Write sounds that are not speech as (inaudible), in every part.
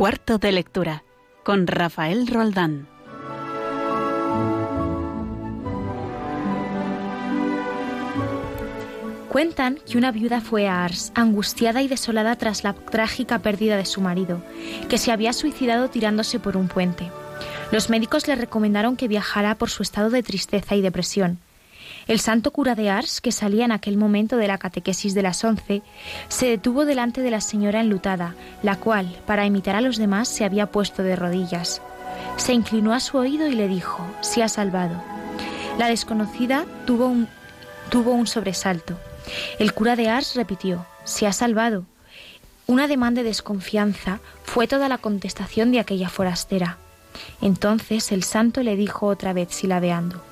Cuarto de lectura con Rafael Roldán. Cuentan que una viuda fue a Ars, angustiada y desolada tras la trágica pérdida de su marido, que se había suicidado tirándose por un puente. Los médicos le recomendaron que viajara por su estado de tristeza y depresión. El santo cura de Ars, que salía en aquel momento de la catequesis de las once, se detuvo delante de la señora enlutada, la cual, para imitar a los demás, se había puesto de rodillas. Se inclinó a su oído y le dijo, Se ha salvado. La desconocida tuvo un, tuvo un sobresalto. El cura de Ars repitió, Se ha salvado. Un ademán de desconfianza fue toda la contestación de aquella forastera. Entonces el santo le dijo otra vez silabeando,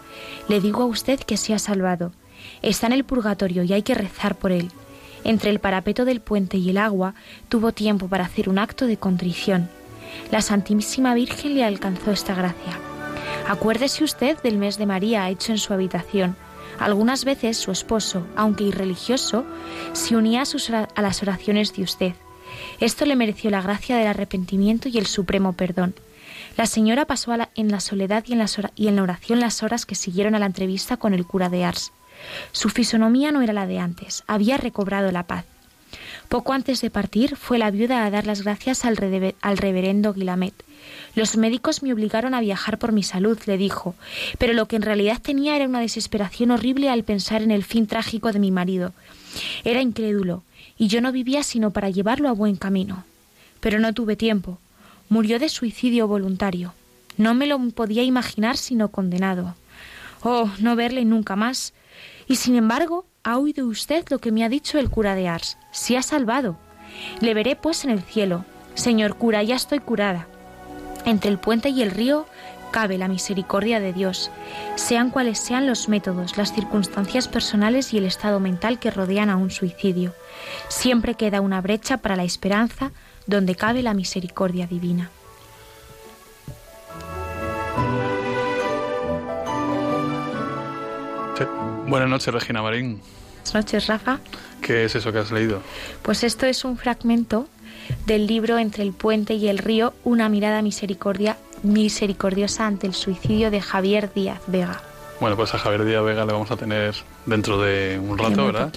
Le digo a usted que se ha salvado. Está en el purgatorio y hay que rezar por él. Entre el parapeto del puente y el agua tuvo tiempo para hacer un acto de contrición. La Santísima Virgen le alcanzó esta gracia. Acuérdese usted del mes de María hecho en su habitación algunas veces su esposo, aunque irreligioso, se unía a, las oraciones de usted. Esto le mereció la gracia del arrepentimiento y el supremo perdón. La señora pasó en la soledad y en, y en la oración las horas que siguieron a la entrevista con el cura de Ars. Su fisonomía no era la de antes, había recobrado la paz. Poco antes de partir, fue la viuda a dar las gracias al, al reverendo Guilamet. Los médicos me obligaron a viajar por mi salud, le dijo, pero lo que en realidad tenía era una desesperación horrible al pensar en el fin trágico de mi marido. Era incrédulo, y yo no vivía sino para llevarlo a buen camino. Pero no tuve tiempo. Murió de suicidio voluntario. No me lo podía imaginar sino condenado. Oh, no verle nunca más. Y sin embargo, ha oído usted lo que me ha dicho el cura de Ars. Se ha salvado. Le veré pues en el cielo. Señor cura, ya estoy curada. Entre el puente y el río cabe la misericordia de Dios, sean cuales sean los métodos, las circunstancias personales y el estado mental que rodean a un suicidio. Siempre queda una brecha para la esperanza donde cabe la misericordia divina. Buenas noches, Regina Marín. Buenas noches, Rafa. ¿Qué es eso que has leído? Pues esto es un fragmento del libro Entre el puente y el río, una mirada misericordia, misericordiosa ante el suicidio de Javier Díaz Vega. Bueno, pues a Javier Díaz Vega le vamos a tener dentro de un rato, ¿verdad?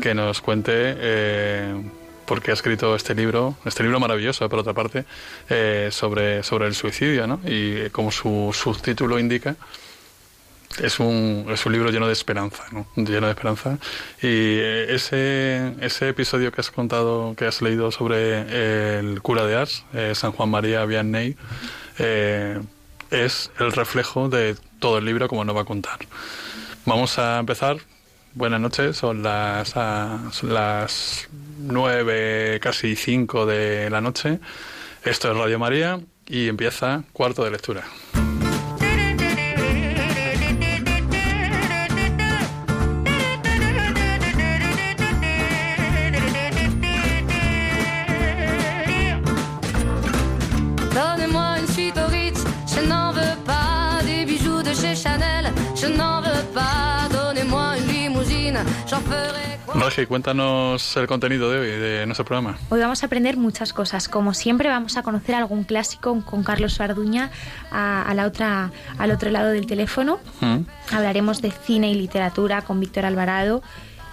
Que nos cuente eh, por qué ha escrito este libro, este libro maravilloso, por otra parte, eh, sobre, sobre el suicidio, ¿no? Y como su subtítulo indica, es un, es un libro lleno de esperanza, ¿no? lleno de esperanza. Y eh, ese, ese episodio que has contado, que has leído sobre el cura de Ars, eh, San Juan María Vianney, eh, es el reflejo de todo el libro como nos va a contar. Vamos a empezar. Buenas noches, son las, son las nueve, casi cinco de la noche. Esto es Radio María y empieza cuarto de lectura. Regi, cuéntanos el contenido de hoy, de nuestro programa. Hoy vamos a aprender muchas cosas. Como siempre, vamos a conocer algún clásico con Carlos Sarduña a, la otra, al otro lado del teléfono. Mm. Hablaremos de cine y literatura con Víctor Alvarado.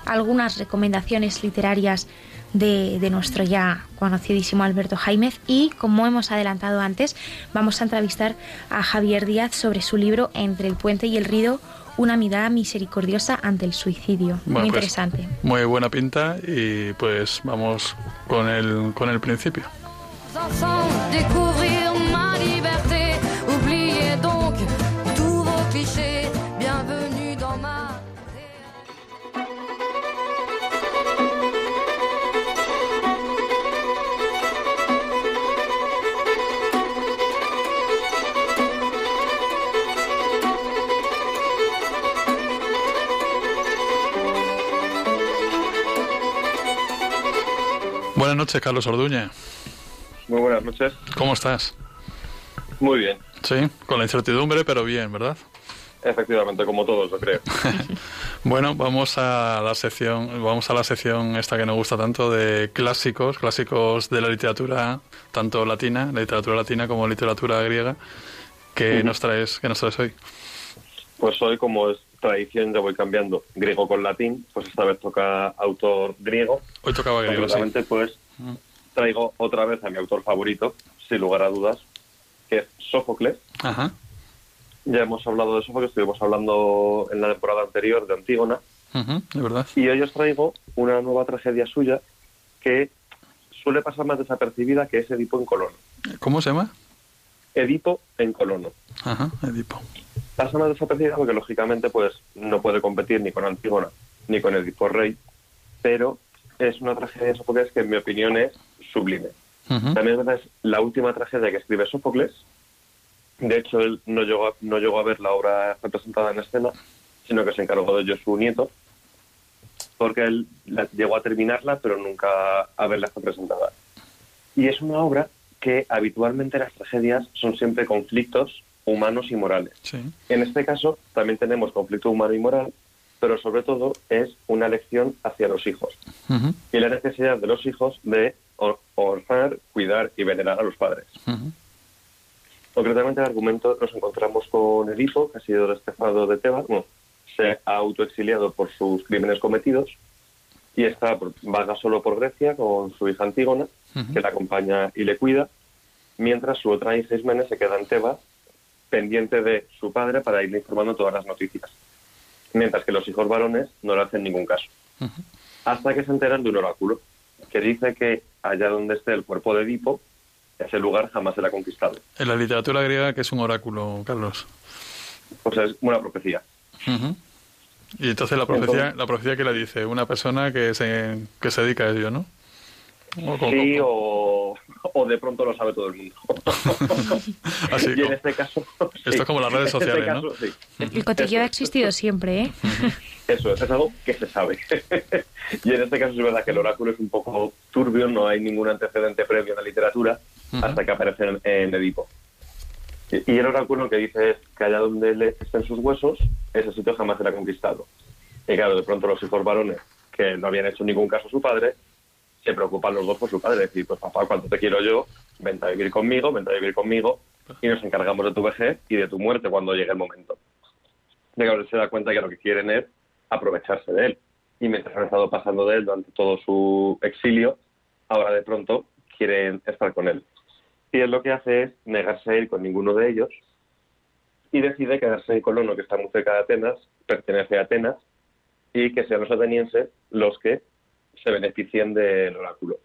Algunas recomendaciones literarias de, de, nuestro ya conocidísimo Alberto Jaimez y, como hemos adelantado antes, vamos a entrevistar a Javier Díaz sobre su libro Entre el puente y el río, una mirada misericordiosa ante el suicidio. muy pues, interesante. Muy buena pinta y pues vamos con el, con el principio. Buenas noches, Carlos Orduña. Muy buenas noches. ¿Cómo estás? Muy bien. Sí, con la incertidumbre, pero bien, ¿verdad? Efectivamente, como todos, lo creo. (laughs) bueno, vamos a la sección, vamos a la sección esta que nos gusta tanto de clásicos, clásicos de la literatura, tanto latina, la literatura latina como literatura griega. ¿Qué nos traes, qué nos traes hoy? Pues hoy, como es tradición, ya voy cambiando griego con latín, pues esta vez toca autor griego. Hoy tocaba griego, sí. pues traigo otra vez a mi autor favorito, sin lugar a dudas, que es Sófocles. Ajá. Ya hemos hablado de Sófocles, estuvimos hablando en la temporada anterior de Antígona. de verdad. Y hoy os traigo una nueva tragedia suya que suele pasar más desapercibida, que es Edipo en Colono. ¿Cómo se llama? Edipo en Colono. Ajá, Edipo. Pasa más desapercibida porque, lógicamente, pues no puede competir ni con Antígona ni con Edipo Rey, pero es una tragedia de Sófocles que, en mi opinión, es sublime. También es la última tragedia que escribe Sófocles, de hecho, él no llegó, a, no llegó a ver la obra representada en escena, sino que se encargó de ello su nieto, porque él llegó a terminarla, pero nunca a verla representada. Y es una obra que habitualmente las tragedias son siempre conflictos humanos y morales. En este caso también tenemos conflicto humano y moral, pero sobre todo es una lección hacia los hijos. Y la necesidad de los hijos de honrar, cuidar y venerar a los padres. Concretamente, el argumento nos encontramos con Edipo, que ha sido despejado de Tebas, bueno, se ha autoexiliado por sus crímenes cometidos y está vaga solo por Grecia con su hija Antígona, que la acompaña y le cuida, mientras su otra hija Ismene se queda en Tebas, pendiente de su padre para irle informando todas las noticias, mientras que los hijos varones no le hacen ningún caso. Hasta que se enteran de un oráculo que dice que allá donde esté el cuerpo de Edipo, ese lugar jamás será conquistado. En la literatura griega, que es un oráculo, Carlos? Pues es una profecía. Y entonces la profecía, la profecía que la dice una persona que se, que se dedica a ello, ¿no? sí, o, o, de pronto lo sabe todo el mundo. (laughs) Así, y en este caso... Esto es como las redes este sociales, ¿no? El cotilleo ha existido siempre, ¿eh? (laughs) Eso, es algo que se sabe. (laughs) y en este caso es verdad que el oráculo es un poco turbio, no hay ningún antecedente previo en la literatura hasta que aparece en, Edipo. Y, el oráculo que dice es que allá donde le estén sus huesos, ese sitio jamás será conquistado. Y claro, de pronto los hijos varones, que no habían hecho ningún caso a su padre, se preocupan los dos por su padre. Decir, pues papá, cuánto te quiero yo, vente a vivir conmigo, vente a vivir conmigo, y nos encargamos de tu vejez y de tu muerte cuando llegue el momento. Y claro, se da cuenta que lo que quieren es aprovecharse de él. Y mientras han estado pasando de él durante todo su exilio, ahora de pronto quieren estar con él. Y él lo que hace es negarse a ir con ninguno de ellos y decide quedarse en Colono, que está muy cerca de Atenas, pertenece a Atenas, y que sean los atenienses los que se beneficien del oráculo.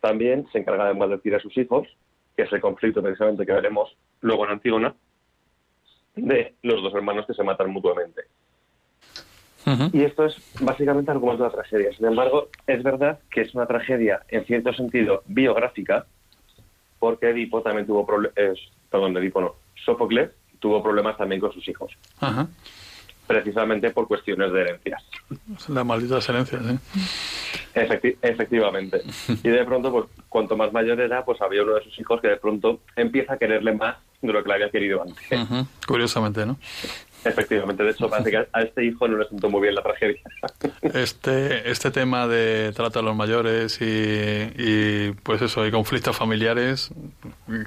También se encarga de maldecir a sus hijos, que es el conflicto precisamente que veremos luego en Antígona, de los dos hermanos que se matan mutuamente. Y esto es básicamente algo más de la tragedia. Sin embargo, es verdad que es una tragedia en cierto sentido biográfica, porque Edipo también tuvo problemas, perdón, Edipo no, Sófocles tuvo problemas también con sus hijos. Precisamente por cuestiones de herencias. La maldita herencias, ¿eh? efectivamente. Y de pronto, pues cuanto más mayor era, pues había uno de sus hijos que de pronto empieza a quererle más de lo que le había querido antes. Curiosamente, ¿no? Efectivamente, de hecho parece que a este hijo no le sentó muy bien la tragedia. (laughs) Este, este tema de trata a los mayores y, pues eso, y conflictos familiares,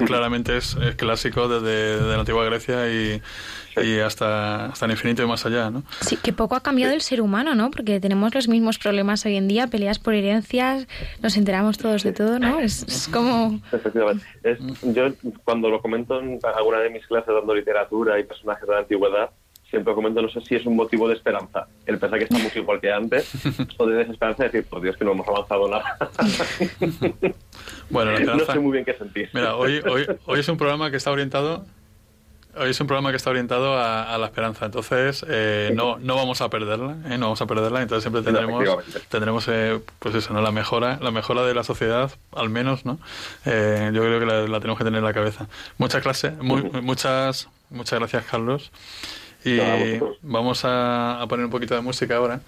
claramente es, clásico desde, la antigua Grecia y, y hasta, hasta el infinito y más allá, ¿no? Sí, que poco ha cambiado el ser humano, ¿no? Porque tenemos los mismos problemas hoy en día, peleas por herencias, nos enteramos todos de todo, ¿no? Es, como... Efectivamente. yo cuando lo comento en alguna de mis clases dando literatura y personajes de la antigüedad, siempre comento, no sé si es un motivo de esperanza, el pensar que estamos igual que antes, (laughs) o de desesperanza decir, por Dios, que no hemos avanzado nada. (laughs) bueno, no sé muy bien qué sentir. Mira, hoy, hoy, (laughs) hoy es un programa que está orientado Hoy es un programa que está orientado a, la esperanza, entonces eh, no, no vamos a perderla, ¿eh? no vamos a perderla, entonces siempre tendremos, tendremos eh, pues eso, ¿no? la mejora, la mejora de la sociedad, al menos, ¿no? Eh, yo creo que la, tenemos que tener en la cabeza. Muchas clases, muchas, muchas gracias, Carlos. Y vamos a, poner un poquito de música ahora.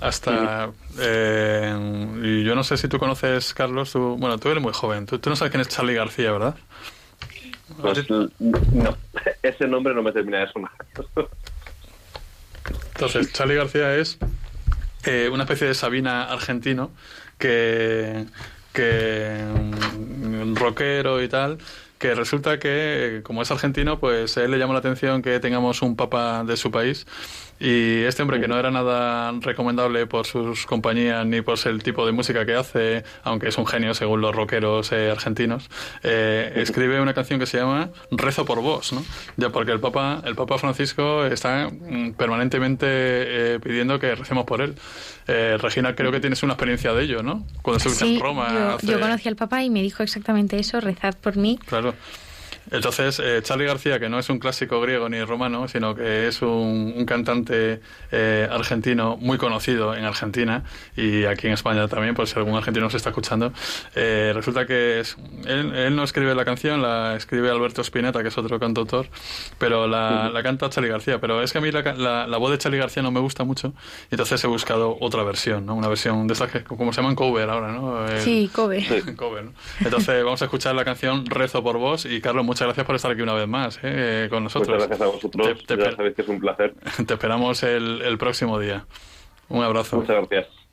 Hasta. y yo no sé si tú conoces, Carlos. Tú, bueno, tú eres muy joven. Tú, tú no sabes quién es Charlie García, ¿verdad? Pues no, (laughs) ese nombre no me termina de sonar. (laughs) Entonces, Charlie García es eh, una especie de Sabina argentino que, que mm, rockero y tal, que resulta que como es argentino, pues él le llama la atención que tengamos un papa de su país y este hombre, que no era nada recomendable por sus compañías ni por el tipo de música que hace, aunque es un genio según los rockeros eh, argentinos, eh, escribe una canción que se llama Rezo por vos, ¿no? Ya porque el Papa, el Papa Francisco está mm, permanentemente eh, pidiendo que recemos por él. Regina, creo que tienes una experiencia de ello, ¿no? Cuando estuviste en Roma. Yo, yo conocí al Papa y me dijo exactamente eso, rezad por mí. Claro. Entonces, eh, Charlie García, que no es un clásico griego ni romano, sino que es un, cantante eh, argentino muy conocido en Argentina y aquí en España también, por si algún argentino nos está escuchando, eh, resulta que él, no escribe la canción, la escribe Alberto Spinetta, que es otro cantautor, pero la, canta Charlie García. Pero es que a mí la, voz de Charlie García no me gusta mucho, y entonces he buscado otra versión, ¿no? Una versión de estas que, como se llaman cover ahora, ¿no? sí, cover. (laughs) Entonces vamos a escuchar la canción Rezo por vos y Carlos, muchas gracias por estar aquí una vez más eh, con nosotros. Muchas gracias a vosotros. ya sabéis que es un placer. (laughs) Te esperamos el, el próximo día. Un abrazo. Muchas gracias.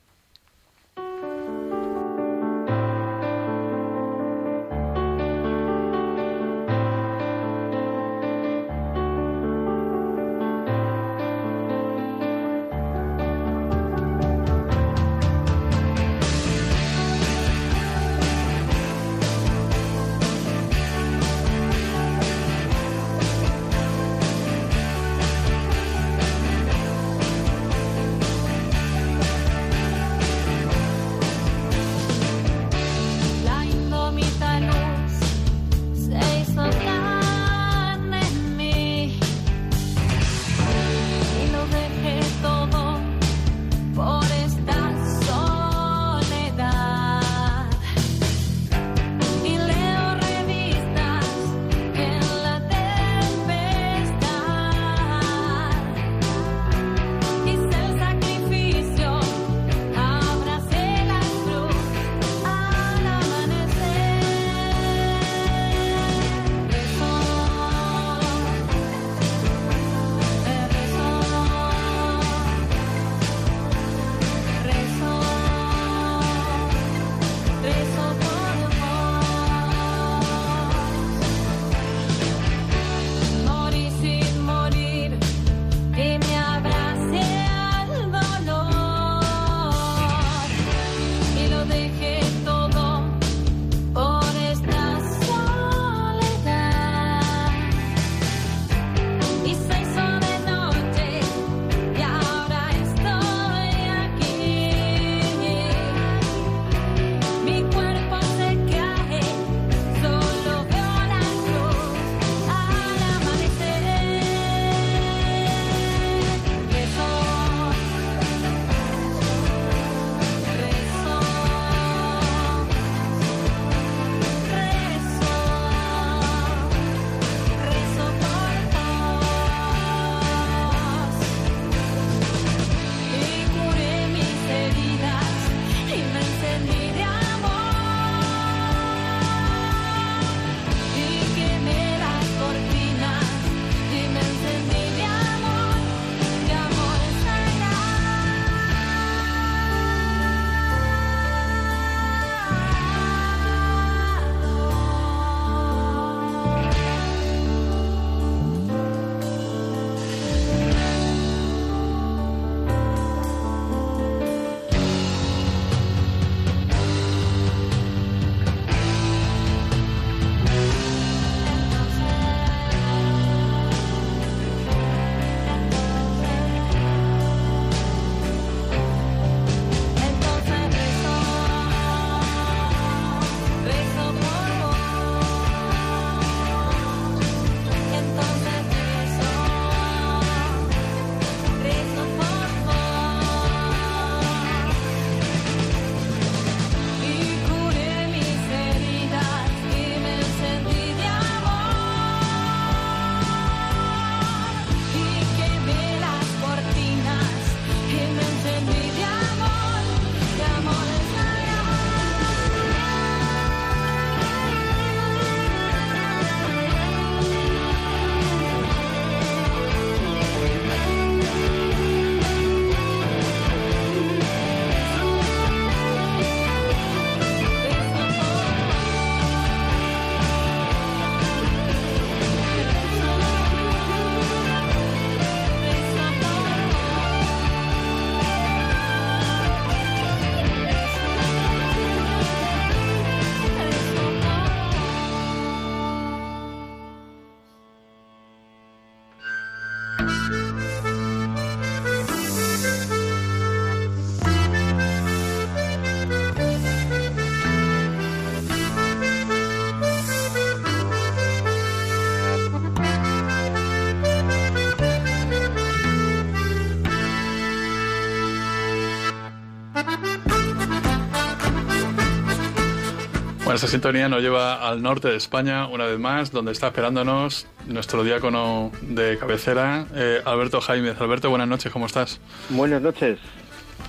Bueno, esta sintonía nos lleva al norte de España, una vez más, donde está esperándonos nuestro diácono de cabecera, eh, Alberto Jaime. Alberto, buenas noches, ¿cómo estás? Buenas noches.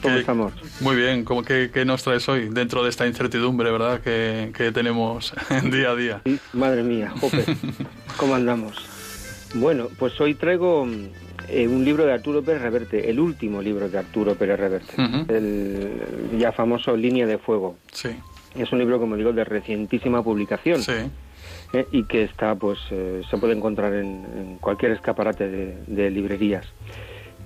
¿Cómo estamos? Muy bien, ¿Cómo, qué, nos traes hoy dentro de esta incertidumbre, verdad, que, tenemos (laughs) día a día? madre mía, jope, ¿cómo andamos? Bueno, pues hoy traigo eh, un libro de Arturo Pérez Reverte, el último libro de Arturo Pérez Reverte, el ya famoso Línea de Fuego. Sí. Es un libro, como digo, de recientísima publicación. Sí. Eh, y que está, pues, eh, se puede encontrar en, cualquier escaparate de, librerías.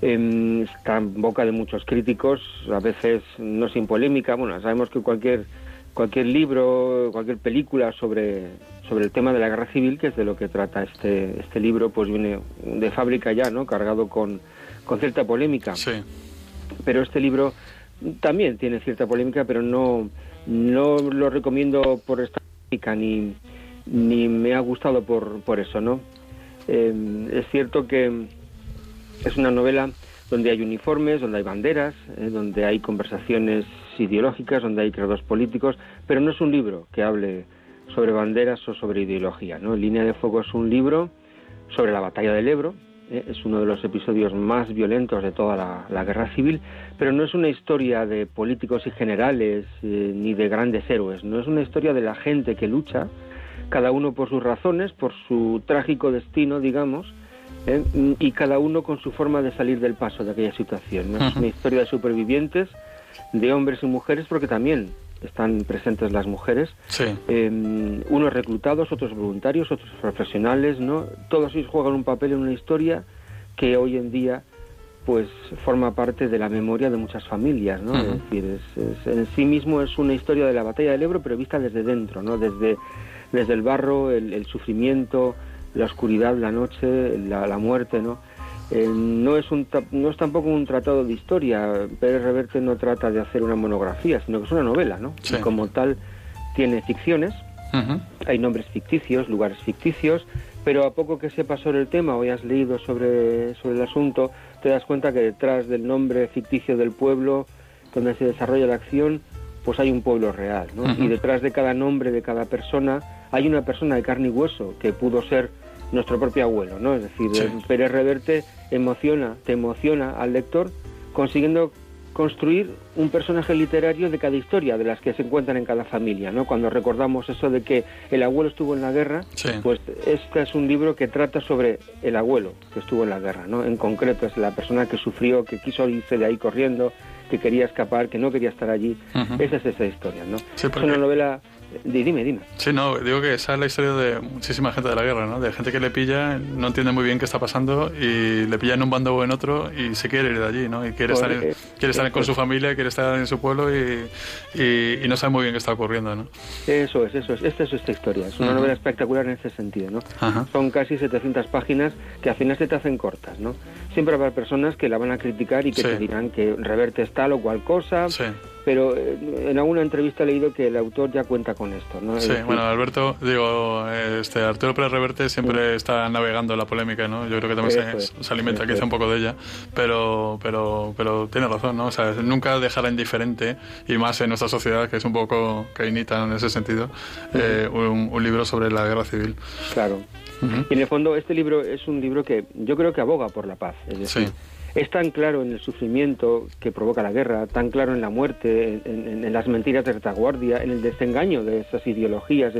Em, está en boca de muchos críticos, a veces no sin polémica. Bueno, sabemos que cualquier cualquier libro, cualquier película sobre, sobre el tema de la guerra civil, que es de lo que trata este, este libro, pues viene de fábrica ya, ¿no? Cargado con, con cierta polémica. Sí. Pero este libro también tiene cierta polémica, pero no, no lo recomiendo por esta polémica ni, ni me ha gustado por, por eso, ¿no? Eh, es cierto que es una novela donde hay uniformes, donde hay banderas, eh, donde hay conversaciones ideológicas, donde hay creados políticos, pero no es un libro que hable sobre banderas o sobre ideología. ¿no? Línea de Fuego es un libro sobre la batalla del Ebro. Es uno de los episodios más violentos de toda la, guerra civil, pero no es una historia de políticos y generales eh, ni de grandes héroes, no es una historia de la gente que lucha, cada uno por sus razones, por su trágico destino, digamos, ¿eh? y cada uno con su forma de salir del paso de aquella situación. ¿no? Es una historia de supervivientes, de hombres y mujeres, porque también están presentes las mujeres, em, unos reclutados, otros voluntarios, otros profesionales, ¿no? Todos ellos juegan un papel en una historia que hoy en día pues forma parte de la memoria de muchas familias, ¿no? Es decir, en sí mismo es una historia de la batalla del Ebro, pero vista desde dentro, ¿no? Desde, desde el barro, el, sufrimiento, la oscuridad, la noche, la, la muerte, ¿no? Eh, no, es un, no es tampoco un tratado de historia. Pérez Reverte no trata de hacer una monografía, sino que es una novela, ¿no? Y como tal tiene ficciones, hay nombres ficticios, lugares ficticios, pero a poco que sepas sobre el tema o hayas leído sobre, sobre el asunto, te das cuenta que detrás del nombre ficticio del pueblo donde se desarrolla la acción, pues hay un pueblo real, ¿no? Y detrás de cada nombre, de cada persona, hay una persona de carne y hueso que pudo ser nuestro propio abuelo, ¿no? Es decir, Pérez Reverte emociona, te emociona al lector consiguiendo construir un personaje literario de cada historia, de las que se encuentran en cada familia, ¿no? Cuando recordamos eso de que el abuelo estuvo en la guerra, pues este es un libro que trata sobre el abuelo que estuvo en la guerra, ¿no? En concreto es la persona que sufrió, que quiso irse de ahí corriendo, que quería escapar, que no quería estar allí. Esa es esa historia, ¿no? Es una novela Dime, dime. Sí, no, digo que esa es la historia de muchísima gente de la guerra, ¿no? De gente que le pilla, no entiende muy bien qué está pasando y le pilla en un bando o en otro y se quiere ir de allí, ¿no? Y quiere estar, quiere estar con su familia, quiere estar en su pueblo y, y, no sabe muy bien qué está ocurriendo, ¿no? Eso es, eso es. Esta es esta historia. Es una novela espectacular en ese sentido, ¿no? Son casi 700 páginas que al final se te hacen cortas, ¿no? Siempre habrá personas que la van a criticar y que te dirán que revertes tal o cual cosa, sí pero eh, en alguna entrevista he leído que el autor ya cuenta con esto. ¿no? Sí, bueno, Alberto, digo, este Arturo Pérez Reverte siempre está navegando la polémica, ¿no? Yo creo que también se, alimenta quizá un poco de ella, pero, pero, pero tiene razón, ¿no? O sea, nunca dejará indiferente, y más en nuestra sociedad, que es un poco cainita en ese sentido, eh, un, libro sobre la guerra civil. Claro. Y en el fondo, este libro es un libro que yo creo que aboga por la paz. Es decir, sí es tan claro en el sufrimiento que provoca la guerra, tan claro en la muerte, en, las mentiras de retaguardia, en el desengaño de esas ideologías.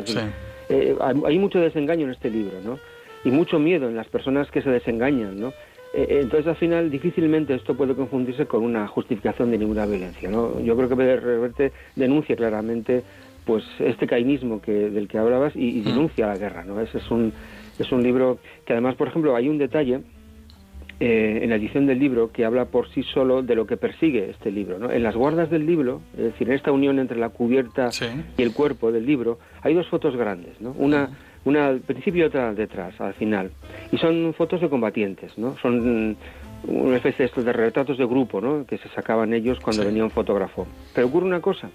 Eh, hay mucho desengaño en este libro, ¿no? Y mucho miedo en las personas que se desengañan, ¿no? Eh, eh, entonces, al final, difícilmente esto puede confundirse con una justificación de ninguna violencia, ¿no? Yo creo que Reverte denuncia claramente pues este cainismo que, del que hablabas y, mm. denuncia la guerra, ¿no? Ese es un, es un libro que además, por ejemplo, hay un detalle eh, en la edición del libro que habla por sí solo de lo que persigue este libro. ¿no? En las guardas del libro, es decir, en esta unión entre la cubierta y el cuerpo del libro, hay dos fotos grandes, ¿no? una, una al principio y otra detrás, al final. Y son fotos de combatientes, ¿no? son una especie de, de retratos de grupo ¿no? que se sacaban ellos cuando venía un fotógrafo. Pero ocurre una cosa,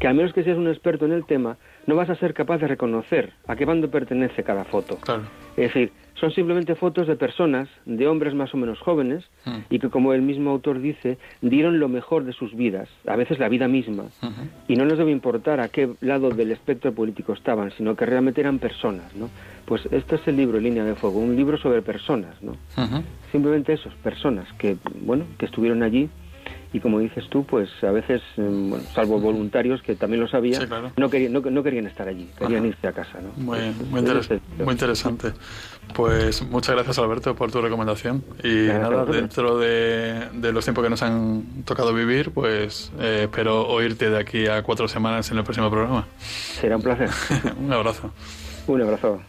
que a menos que seas un experto en el tema, no vas a ser capaz de reconocer a qué bando pertenece cada foto. Claro. Es decir, son simplemente fotos de personas, de hombres más o menos jóvenes, mm. y que, como el mismo autor dice, dieron lo mejor de sus vidas, a veces la vida misma. Y no nos debe importar a qué lado del espectro político estaban, sino que realmente eran personas, ¿no? Pues este es el libro Línea de Fuego, un libro sobre personas, ¿no? Simplemente esos, personas que, bueno, que estuvieron allí y como dices tú, pues a veces, bueno, salvo voluntarios que también lo sabían, no, querían, no, querían estar allí, querían irse a casa. ¿no? Muy, muy, interesante. Pues muchas gracias Alberto por tu recomendación y nada, dentro de, los tiempos que nos han tocado vivir, pues eh, espero oírte de aquí a cuatro semanas en el próximo programa. Será un placer. (laughs) un abrazo. Un abrazo.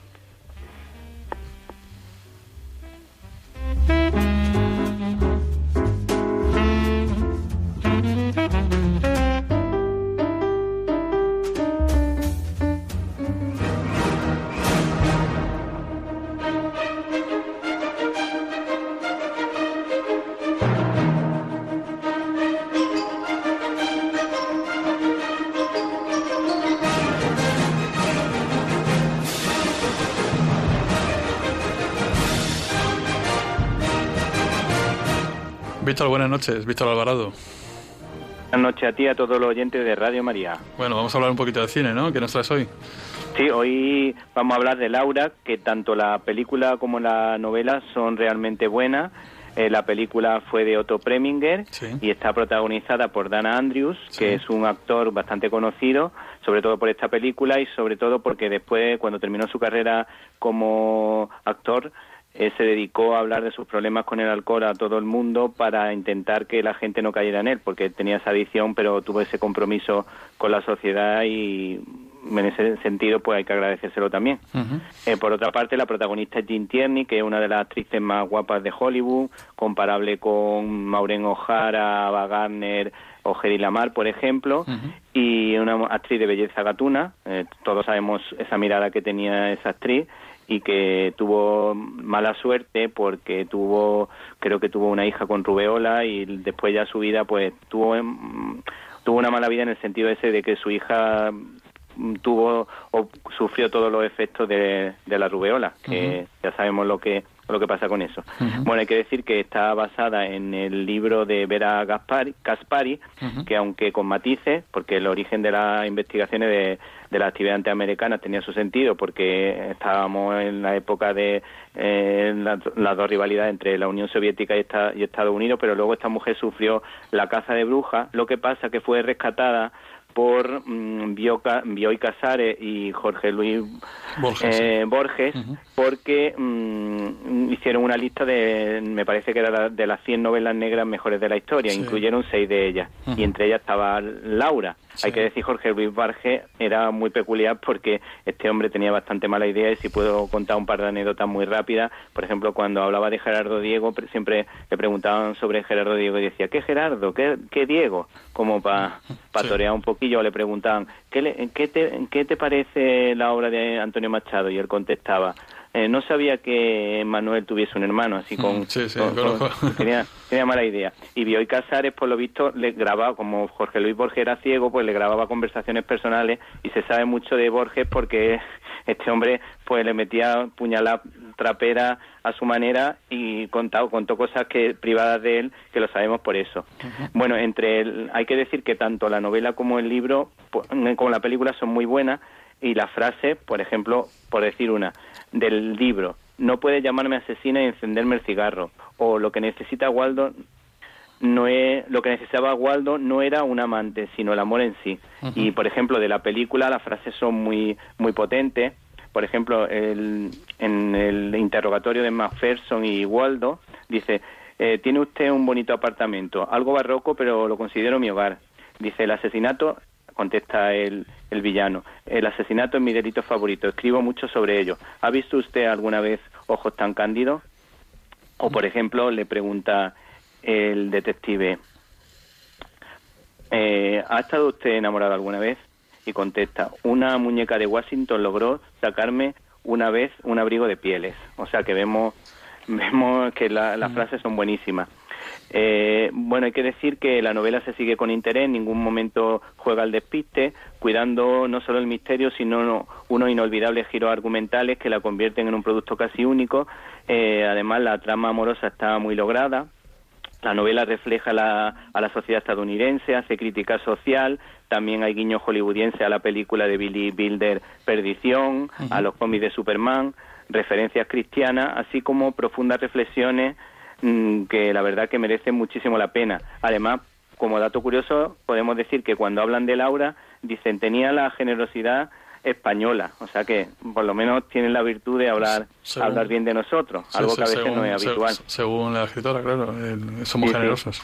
Víctor, buenas noches. Víctor Alvarado. Buenas noches a ti, a todos los oyentes de Radio María. Bueno, vamos a hablar un poquito de cine, ¿no? ¿Qué nos traes hoy? Sí, hoy vamos a hablar de Laura, que tanto la película como la novela son realmente buenas. Eh, la película fue de Otto Preminger y está protagonizada por Dana Andrews, que es un actor bastante conocido, sobre todo por esta película y sobre todo porque después, cuando terminó su carrera como actor, eh, se dedicó a hablar de sus problemas con el alcohol a todo el mundo para intentar que la gente no cayera en él, porque tenía esa adicción, pero tuvo ese compromiso con la sociedad y en ese sentido pues hay que agradecérselo también. Eh, por otra parte, la protagonista es Jean Tierney, que es una de las actrices más guapas de Hollywood, comparable con Maureen O'Hara, Ava Gardner o Hedy Lamar, por ejemplo, y una actriz de belleza gatuna. Eh, todos sabemos esa mirada que tenía esa actriz y que tuvo mala suerte porque tuvo creo que tuvo una hija con rubeola y después ya su vida pues tuvo tuvo una mala vida en el sentido ese de que su hija tuvo o sufrió todos los efectos de, la rubeola que ya sabemos lo que lo que pasa con eso. Bueno, hay que decir que está basada en el libro de Vera Gaspari, Gaspari que aunque con matices, porque el origen de las investigaciones de, de las actividades antiamericanas tenía su sentido, porque estábamos en la época de eh, las dos rivalidades entre la Unión Soviética y, y Estados Unidos, pero luego esta mujer sufrió la caza de brujas, lo que pasa que fue rescatada por mm, Bioy Casares y Jorge Luis Borges, eh, porque mm, hicieron una lista de, me parece que era de las 100 novelas negras mejores de la historia, incluyeron seis de ellas, y entre ellas estaba Laura. Hay que decir, Jorge Luis Borges era muy peculiar porque este hombre tenía bastante mala idea y si puedo contar un par de anécdotas muy rápidas, por ejemplo, cuando hablaba de Gerardo Diego, siempre le preguntaban sobre Gerardo Diego y decía, ¿qué Gerardo? ¿Qué, qué Diego? Como para pa torear un poquillo, le preguntaban, ¿qué, qué, te, ¿qué te parece la obra de Antonio Machado? Y él contestaba, eh, no sabía que Manuel tuviese un hermano, así con... Sí, sí, (laughs) tenía, tenía, mala idea. Y Bioy Casares, por lo visto, le grababa, como Jorge Luis Borges era ciego, pues le grababa conversaciones personales y se sabe mucho de Borges porque este hombre pues le metía puñalada trapera a su manera y contado, contó cosas que privadas de él que lo sabemos por eso. Bueno, entre hay que decir que tanto la novela como el libro, como la película son muy buenas y la frase, por ejemplo, por decir una, del libro, no puede llamarme asesina y encenderme el cigarro, o lo que necesita Waldo no es lo que necesitaba Waldo no era un amante, sino el amor en sí. Y por ejemplo, de la película las frases son muy muy potentes. Por ejemplo, el, en el interrogatorio de Macpherson y Waldo dice, eh, tiene usted un bonito apartamento, algo barroco, pero lo considero mi hogar. Dice, el asesinato contesta el, el, villano. El asesinato es mi delito favorito. Escribo mucho sobre ello. ¿Ha visto usted alguna vez ojos tan cándidos? O, por ejemplo, le pregunta el detective, eh, ¿ha estado usted enamorado alguna vez? Y contesta, una muñeca de Washington logró sacarme una vez un abrigo de pieles. O sea que vemos, (laughs) vemos que las frases son buenísimas. Eh, bueno, hay que decir que la novela se sigue con interés, en ningún momento juega al despiste, cuidando no solo el misterio, sino unos inolvidables giros argumentales que la convierten en un producto casi único. Eh, además, la trama amorosa está muy lograda. La novela refleja a la sociedad estadounidense, hace crítica social, también hay guiños hollywoodienses a la película de Billy Bilder Perdición, a los cómics de Superman, referencias cristianas, así como profundas reflexiones Mm, que la verdad que merece muchísimo la pena. Además, como dato curioso, podemos decir que cuando hablan de Laura, dicen tenía la generosidad española, o sea que por lo menos tienen la virtud de hablar hablar bien de nosotros, algo que a veces no es habitual. Según la escritora, claro, somos generosos.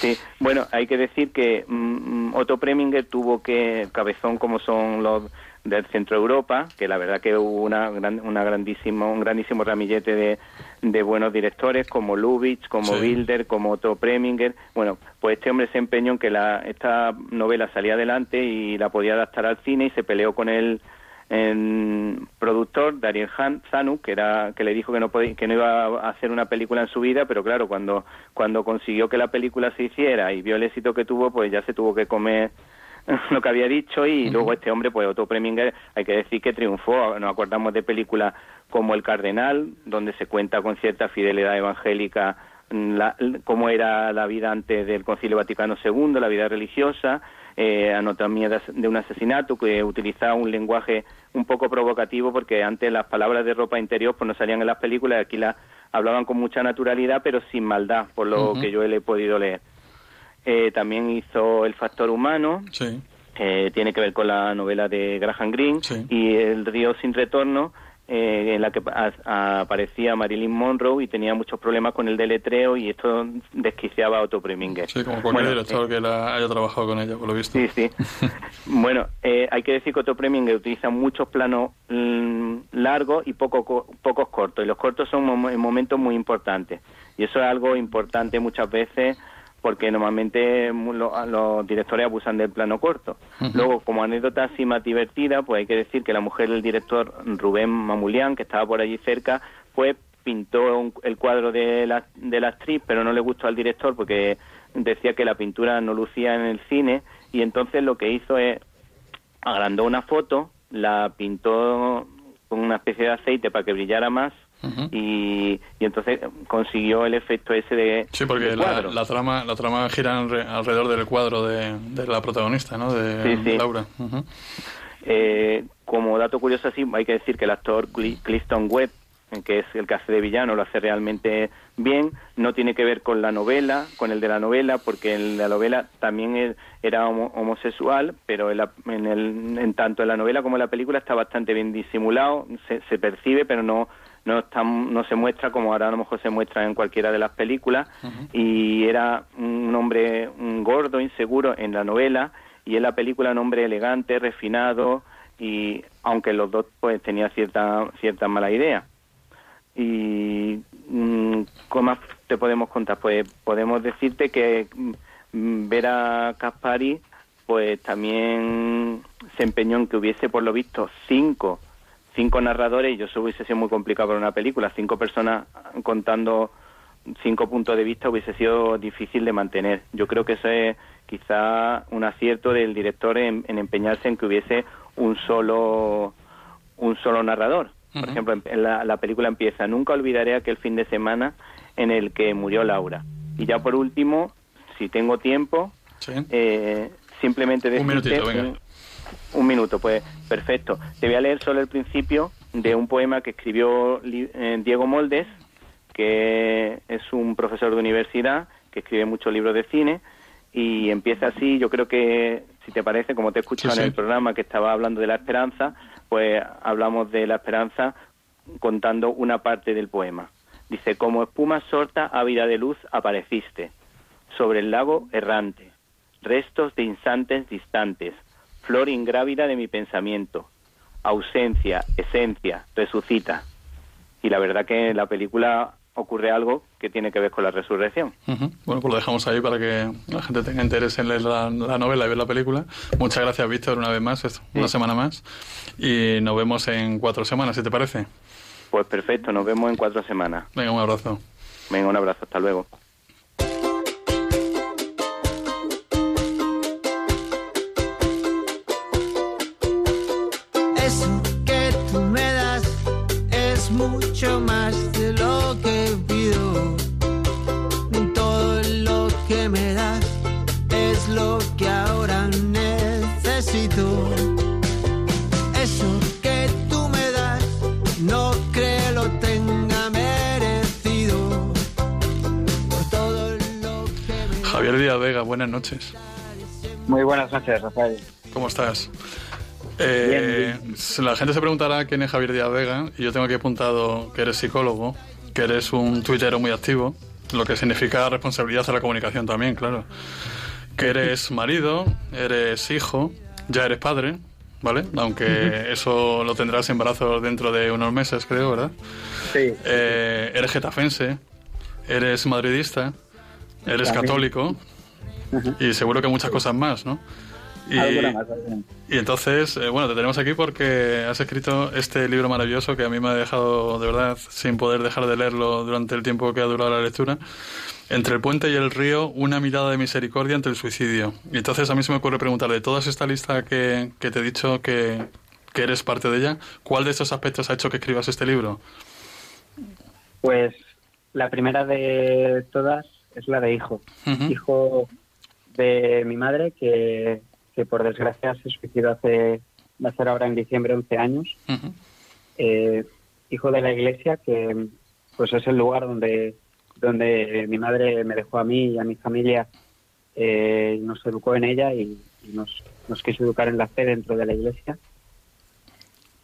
Sí. bueno, hay que decir que mm, Otto Preminger tuvo que, cabezón como son los del centro Europa, que la verdad que hubo una, una grandísimo, un grandísimo ramillete de, de buenos directores como Lubitsch, como Bilder, como Otto Preminger. Bueno, pues este hombre se empeñó en que la, esta novela salía adelante y la podía adaptar al cine y se peleó con el, productor Darío Zanu que era que le dijo que no podía, que no iba a hacer una película en su vida pero claro cuando cuando consiguió que la película se hiciera y vio el éxito que tuvo pues ya se tuvo que comer (laughs) lo que había dicho y luego este hombre, pues Otto Preminger, hay que decir que triunfó. Nos acordamos de películas como El Cardenal, donde se cuenta con cierta fidelidad evangélica la, cómo era la vida antes del Concilio Vaticano II, la vida religiosa, eh, Anatomía de, un asesinato, que utilizaba un lenguaje un poco provocativo porque antes las palabras de ropa interior pues no salían en las películas y aquí las hablaban con mucha naturalidad pero sin maldad, por lo que yo le he podido leer. Eh, también hizo El factor humano, sí. tiene que ver con la novela de Graham Greene, y El río sin retorno, eh, en la que aparecía Marilyn Monroe y tenía muchos problemas con el deletreo y esto desquiciaba a Otto Preminger. Sí, como cualquier director eh, que haya trabajado con ella, por lo visto. Sí, sí. (laughs) bueno, hay que decir que Otto Preminger utiliza muchos planos mm, largos y poco, pocos cortos, y los cortos son en momentos muy importantes. Y eso es algo importante muchas veces porque normalmente los directores abusan del plano corto. Luego, como anécdota así más divertida, pues hay que decir que la mujer del director Rubén Mamulián, que estaba por allí cerca, pues pintó el cuadro de la, de la actriz, pero no le gustó al director porque decía que la pintura no lucía en el cine y entonces lo que hizo es agrandó una foto, la pintó con una especie de aceite para que brillara más y, entonces consiguió el efecto ese de sí porque la, trama la trama gira alrededor del cuadro de, la protagonista no de Laura. Eh, como dato curioso así hay que decir que el actor Clifton Webb que es el que hace de villano, lo hace realmente bien, no tiene que ver con la novela, con el de la novela, porque en la novela también era homosexual, pero en, el, en, tanto en la novela como en la película está bastante bien disimulado, se, se percibe, pero no, no, no se muestra como ahora a lo mejor se muestra en cualquiera de las películas y era un hombre un gordo, inseguro en la novela y en la película un hombre elegante, refinado y aunque los dos pues tenía cierta cierta mala idea. Y mm, ¿cómo más te podemos contar? Pues podemos decirte que mm, Vera Caspari pues también se empeñó en que hubiese por lo visto cinco cinco narradores y eso hubiese sido muy complicado para una película. Cinco personas contando cinco puntos de vista hubiese sido difícil de mantener. Yo creo que eso es quizá un acierto del director en, empeñarse en que hubiese un solo un solo narrador. Por ejemplo, en la, película empieza, nunca olvidaré aquel fin de semana en el que murió Laura. Y ya por último, si tengo tiempo, eh, simplemente decirte un, un minuto, pues perfecto. Te voy a leer solo el principio de un poema que escribió eh, Diego Moldes, que es un profesor de universidad que escribe muchos libros de cine y empieza así. Yo creo que, si te parece, como te he escuchado en el programa que estaba hablando de la esperanza, pues hablamos de la esperanza contando una parte del poema. Dice, como espuma sorta ávida de luz apareciste, sobre el lago errante, restos de instantes distantes, flor ingrávida de mi pensamiento, ausencia, esencia, resucita. Y la verdad que en la película ocurre algo que tiene que ver con la resurrección. Bueno, pues lo dejamos ahí para que la gente tenga interés en leer la, novela y ver la película. Muchas gracias, Víctor, una vez más, una semana más. Y nos vemos en cuatro semanas, si te parece. Pues perfecto, nos vemos en cuatro semanas. Venga, un abrazo. Venga, un abrazo, hasta luego. Buenas noches. Muy buenas noches, Rafael. ¿Cómo estás? Eh, la gente se preguntará quién es Javier Díaz Vega y yo tengo aquí apuntado que eres psicólogo, que eres un tuitero muy activo, lo que significa responsabilidad a la comunicación también, claro. Que eres (laughs) marido, eres hijo, ya eres padre, ¿vale? Aunque eso lo tendrás en brazos dentro de unos meses, creo, ¿verdad? Sí. Eh, eres getafense, eres madridista, eres católico y seguro que muchas cosas más, ¿no? Y, y entonces, eh, bueno, te tenemos aquí porque has escrito este libro maravilloso que a mí me ha dejado de verdad sin poder dejar de leerlo durante el tiempo que ha durado la lectura. Entre el puente y el río, una mirada de misericordia ante el suicidio. Y entonces a mí se me ocurre preguntar, de toda esta lista que, que te he dicho que, que eres parte de ella, ¿cuál de estos aspectos ha hecho que escribas este libro? Pues la primera de todas es la de hijo. Hijo de mi madre, que que por desgracia se suicidó hace, va a ser ahora en diciembre 11 años. Eh, hijo de la iglesia, que pues es el lugar donde, donde mi madre me dejó a mí y a mi familia, eh, nos educó en ella y, nos, nos, quiso educar en la fe dentro de la iglesia.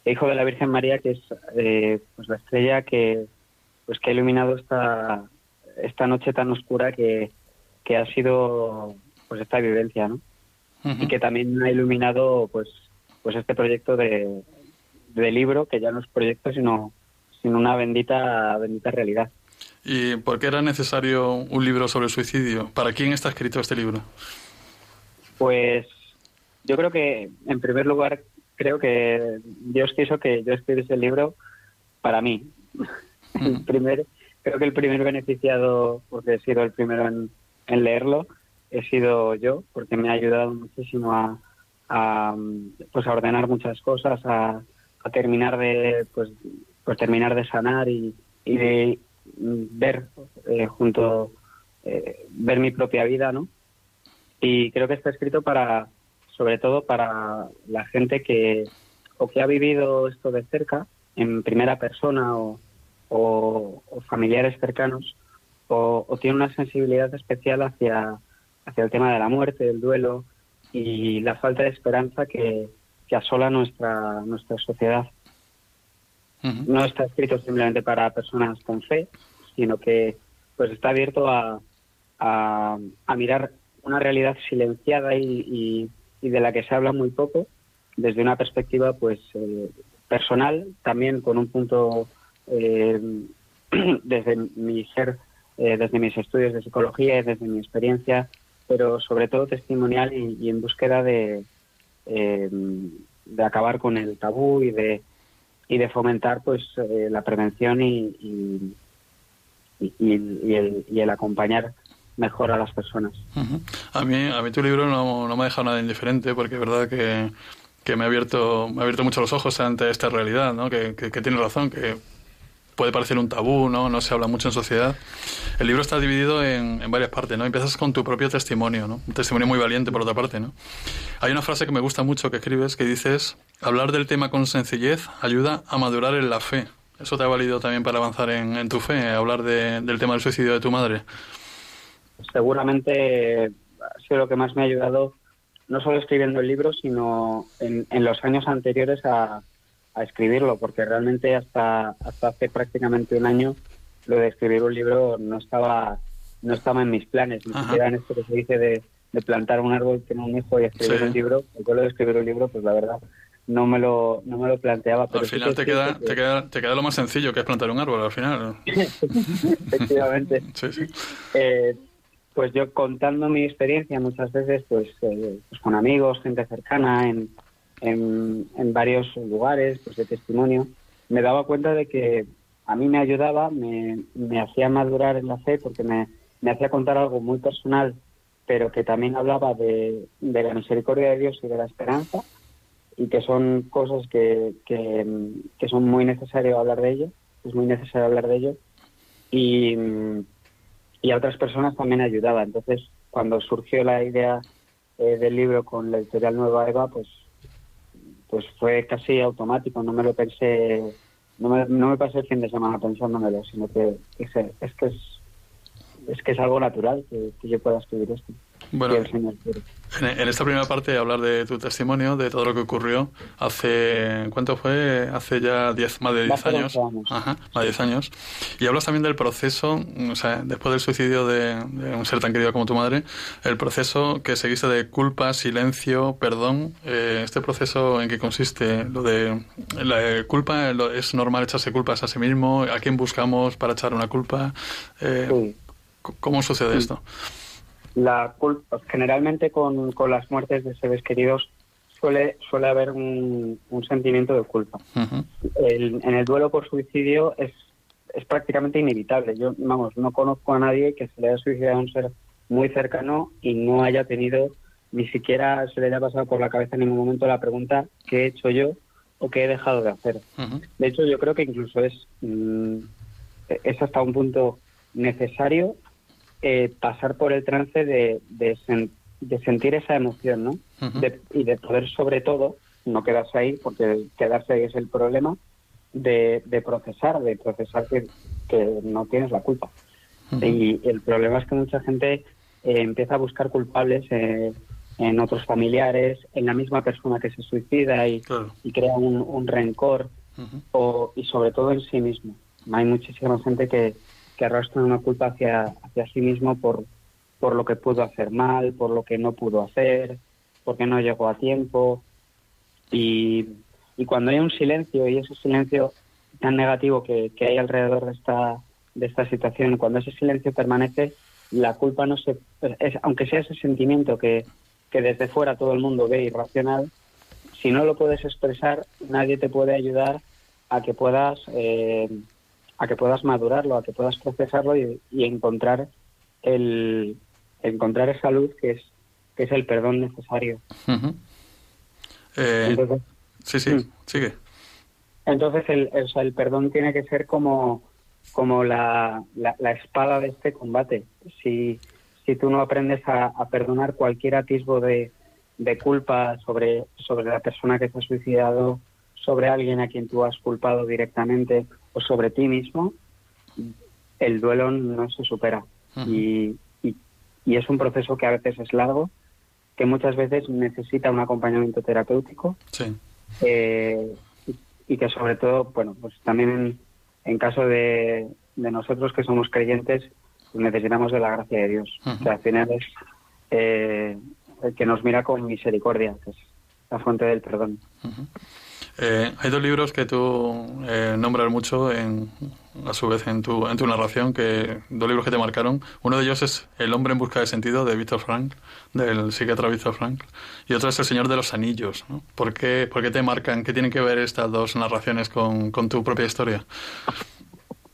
E hijo de la Virgen María, que es eh, pues la estrella que, pues que ha iluminado esta, esta noche tan oscura que, que ha sido pues esta vivencia, ¿no? y que también ha iluminado pues pues este proyecto de, libro que ya no es proyecto sino sino una bendita bendita realidad. Y por qué era necesario un libro sobre el suicidio para quién está escrito este libro pues yo creo que en primer lugar creo que Dios quiso que yo escribiese el libro para mí. (laughs) El primer creo que el primer beneficiado porque he sido el primero en, en leerlo he sido yo, porque me ha ayudado muchísimo a, pues a ordenar muchas cosas, a, terminar de pues, pues terminar de sanar y, de ver eh, junto eh, ver mi propia vida, ¿no? Y creo que está escrito para sobre todo para la gente que o que ha vivido esto de cerca en primera persona o, familiares cercanos o, o tiene una sensibilidad especial hacia hacia el tema de la muerte, del duelo y la falta de esperanza que, asola nuestra, nuestra sociedad. No está escrito simplemente para personas con fe, sino que pues está abierto a, a, mirar una realidad silenciada y, y, de la que se habla muy poco desde una perspectiva pues eh, personal, también con un punto eh, (clears throat) desde mi ser, eh, desde mis estudios de psicología y desde mi experiencia pero sobre todo testimonial y, en búsqueda de, eh, de acabar con el tabú y de, y de fomentar pues eh, la prevención y, y, el, y el acompañar mejor a las personas. A mí, a mí tu libro no, no me ha dejado nada indiferente porque es verdad que, que me ha abierto me ha abierto mucho los ojos ante esta realidad, ¿no? que, que, que tiene razón, que puede parecer un tabú, ¿no? No se habla mucho en sociedad. El libro está dividido en, varias partes, ¿no? Empiezas con tu propio testimonio, ¿no? Un testimonio muy valiente, por otra parte, ¿no? Hay una frase que me gusta mucho que escribes que dices, hablar del tema con sencillez ayuda a madurar en la fe. ¿Eso te ha valido también para avanzar en, tu fe, hablar del tema del suicidio de tu madre? Seguramente ha sido lo que más me ha ayudado, no solo escribiendo el libro, sino en los años anteriores a a escribirlo, porque realmente hasta, hasta hace prácticamente un año lo de escribir un libro no estaba no estaba en mis planes, ni siquiera en esto que se dice de, plantar un árbol, tener un hijo y escribir un libro. El de escribir un libro, pues la verdad, no me lo, no me lo planteaba. Pero al final te, queda, te, queda, te queda lo más sencillo, que es plantar un árbol, al final. (laughs) Efectivamente. (laughs) Eh, pues yo contando mi experiencia muchas veces, pues, eh, pues con amigos, gente cercana, en, en, varios lugares pues, de testimonio, me daba cuenta de que a mí me ayudaba, me, me hacía madurar en la fe porque me, me, hacía contar algo muy personal, pero que también hablaba de, de, la misericordia de Dios y de la esperanza, y que son cosas que, que, son muy necesarias hablar de ello. es muy necesario hablar de ello. Y, y a otras personas también ayudaba. Entonces, cuando surgió la idea eh, del libro con la editorial Nueva Eva, pues, pues fue casi automático, no me lo pensé, no me, no me pasé el fin de semana pensándomelo, sino que, es, que es es que es algo natural que, yo pueda escribir esto. Bueno, en, esta primera parte hablar de tu testimonio, de todo lo que ocurrió hace, ¿cuánto fue? Hace ya diez, más de 10 años. Ajá, más de 10 años. Y hablas también del proceso, o sea, después del suicidio de, un ser tan querido como tu madre, el proceso que seguiste de culpa, silencio, perdón. Eh, ¿Este proceso en qué consiste? Lo de la culpa, ¿es normal echarse culpas a sí mismo? ¿A quién buscamos para echar una culpa? Eh, ¿Cómo sucede esto? La culpa, generalmente con, con, las muertes de seres queridos suele, suele haber un, sentimiento de culpa. en el duelo por suicidio es, es prácticamente inevitable. Yo, vamos, no conozco a nadie que se le haya suicidado a un ser muy cercano y no haya tenido, ni siquiera se le haya pasado por la cabeza en ningún momento la pregunta ¿qué he hecho yo o qué he dejado de hacer? De hecho, yo creo que incluso es, mm, es hasta un punto necesario eh, pasar por el trance de, de, sentir esa emoción, ¿no? y de poder, sobre todo, no quedarse ahí, porque quedarse ahí es el problema, de, procesar, de procesar que, no tienes la culpa. Y el problema es que mucha gente eh, empieza a buscar culpables eh, en otros familiares, en la misma persona que se suicida y, crea un, rencor, o, y sobre todo en sí mismo. Hay muchísima gente que, que arrastran una culpa hacia, hacia sí mismo por, por lo que pudo hacer mal, por lo que no pudo hacer, porque no llegó a tiempo. Y, y cuando hay un silencio, y ese silencio tan negativo que, que hay alrededor de esta, de esta situación, cuando ese silencio permanece, la culpa no se... Es, aunque sea ese sentimiento que, que desde fuera todo el mundo ve irracional, si no lo puedes expresar, nadie te puede ayudar a que puedas eh, a que puedas madurarlo, a que puedas procesarlo y, encontrar el encontrar esa luz que es que es el perdón necesario. Eh, sí, sí, mm. sigue. Entonces el, el perdón tiene que ser como como la, la, espada de este combate. Si, si tú no aprendes a, perdonar cualquier atisbo de, de, culpa sobre, sobre la persona que se ha suicidado, sobre alguien a quien tú has culpado directamente o sobre ti mismo, el duelo no se supera. y, y, es un proceso que a veces es largo, que muchas veces necesita un acompañamiento terapéutico. Eh, y, que sobre todo, bueno, pues también en, caso de, de, nosotros que somos creyentes, pues necesitamos de la gracia de Dios. que al final es eh, el que nos mira con misericordia, que es la fuente del perdón. Eh, hay dos libros que tú eh, nombras mucho, en, a su vez, en tu, en tu narración, que dos libros que te marcaron. Uno de ellos es El hombre en busca de sentido, de Víctor Frank, del psiquiatra Víctor Frank. Y otro es El Señor de los Anillos. ¿Por, qué, ¿Por, qué, te marcan? ¿Qué tienen que ver estas dos narraciones con, con tu propia historia?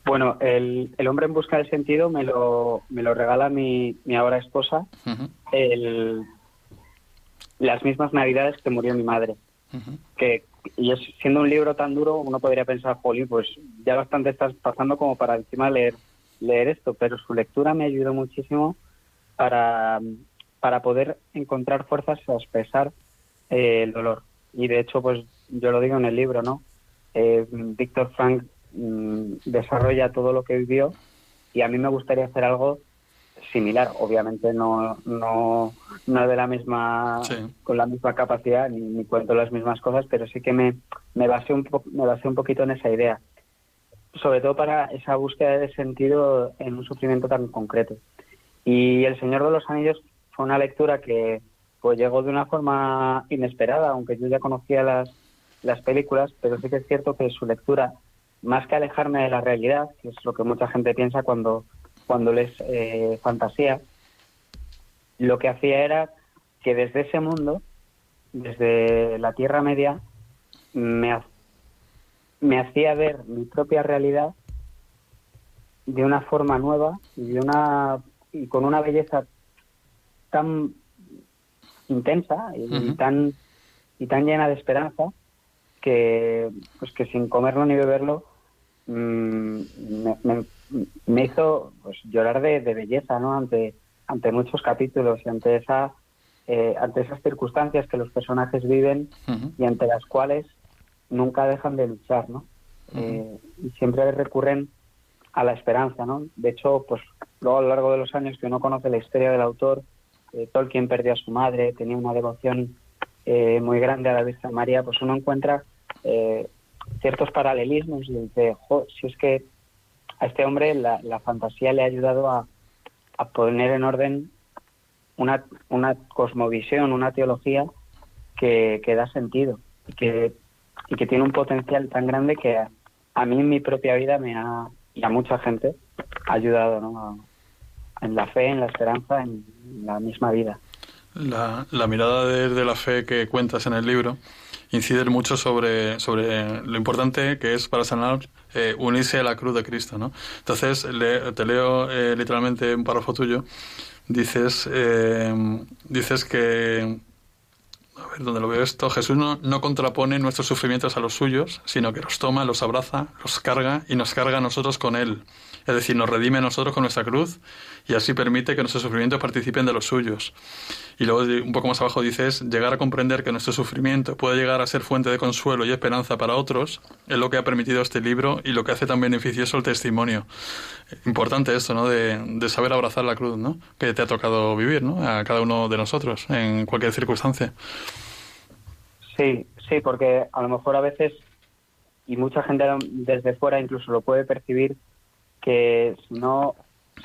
Bueno, el, el, hombre en busca de sentido me lo, me lo regala mi, mi ahora esposa el, las mismas navidades que murió mi madre. Que y es, siendo un libro tan duro, uno podría pensar, Jolín, pues ya bastante estás pasando como para encima leer, leer esto, pero su lectura me ayudó muchísimo para, para poder encontrar fuerzas a expresar eh, el dolor. Y de hecho, pues yo lo digo en el libro, ¿no? Eh, Víctor Frank mm, desarrolla todo lo que vivió y a mí me gustaría hacer algo similar, obviamente no, no, no de la misma, con la misma capacidad, ni, cuento las mismas cosas, pero sí que me, me, basé un me basé un poquito en esa idea, sobre todo para esa búsqueda de sentido en un sufrimiento tan concreto. Y El Señor de los Anillos fue una lectura que pues llegó de una forma inesperada, aunque yo ya conocía las, las películas, pero sí que es cierto que su lectura, más que alejarme de la realidad, que es lo que mucha gente piensa cuando cuando les eh, fantasía, lo que hacía era que desde ese mundo, desde la Tierra Media, me, me hacía ver mi propia realidad de una forma nueva y de una y con una belleza tan intensa y, tan y tan llena de esperanza que pues que sin comerlo ni beberlo mm, me, hizo pues, llorar de, belleza, ¿no? Ante, ante muchos capítulos y ante esa eh, ante esas circunstancias que los personajes viven y ante las cuales nunca dejan de luchar, ¿no? Eh, y siempre recurren a la esperanza, ¿no? De hecho, pues luego a lo largo de los años que uno conoce la historia del autor, eh, Tolkien perdió a su madre, tenía una devoción eh, muy grande a la Virgen María, pues uno encuentra ciertos paralelismos y dice, si es que a este hombre la, fantasía le ha ayudado a, poner en orden una, una cosmovisión, una teología que, que da sentido y que y que tiene un potencial tan grande que a, mí en mi propia vida me ha, y a mucha gente, ha ayudado ¿no? en la fe, en la esperanza, en la misma vida. La, la mirada de, la fe que cuentas en el libro incide mucho sobre, sobre lo importante que es para sanar eh, unirse a la cruz de Cristo. ¿no? Entonces, te leo eh, literalmente un párrafo tuyo. Dices, eh, dices que a ver dónde lo veo esto, Jesús no, no, contrapone nuestros sufrimientos a los suyos, sino que los toma, los abraza, los carga y nos carga a nosotros con Él. Es decir, nos redime a nosotros con nuestra cruz y así permite que nuestros sufrimientos participen de los suyos. Y luego un poco más abajo dices, llegar a comprender que nuestro sufrimiento puede llegar a ser fuente de consuelo y esperanza para otros, es lo que ha permitido este libro y lo que hace tan beneficioso el testimonio. Importante esto, ¿no? De, de saber abrazar la cruz, ¿no? Que te ha tocado vivir, ¿no? A cada uno de nosotros, en cualquier circunstancia. Sí, sí, porque a lo mejor a veces, y mucha gente desde fuera incluso lo puede percibir, que si no,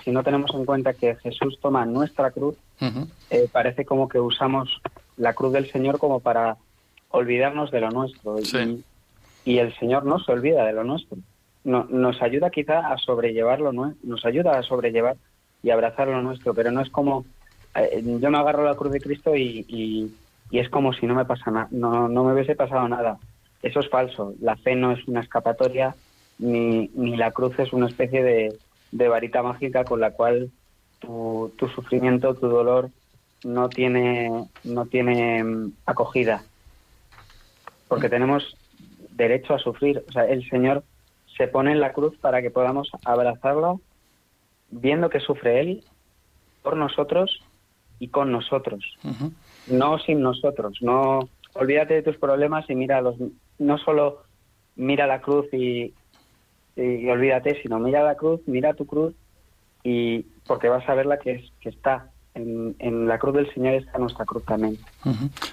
si no tenemos en cuenta que Jesús toma nuestra cruz, eh, parece como que usamos la cruz del Señor como para olvidarnos de lo nuestro. Y, el Señor no se olvida de lo nuestro. No, nos ayuda quizá a sobrellevarlo, ¿no? nos ayuda a sobrellevar y abrazar lo nuestro, pero no es como eh, yo me agarro la cruz de Cristo y, y es como si no me pasa nada, no, no me hubiese pasado nada. Eso es falso. La fe no es una escapatoria, ni, ni la cruz es una especie de, de varita mágica con la cual tu, tu, sufrimiento, tu dolor no tiene, no tiene mm, acogida. Porque tenemos derecho a sufrir. O sea, el Señor se pone en la cruz para que podamos abrazarlo, viendo que sufre Él por nosotros y con nosotros no sin nosotros. No olvídate de tus problemas y mira los, no solo mira la cruz y, y, olvídate, sino mira la cruz, mira tu cruz y porque vas a ver la que es que está en, la cruz del Señor está nuestra cruz también.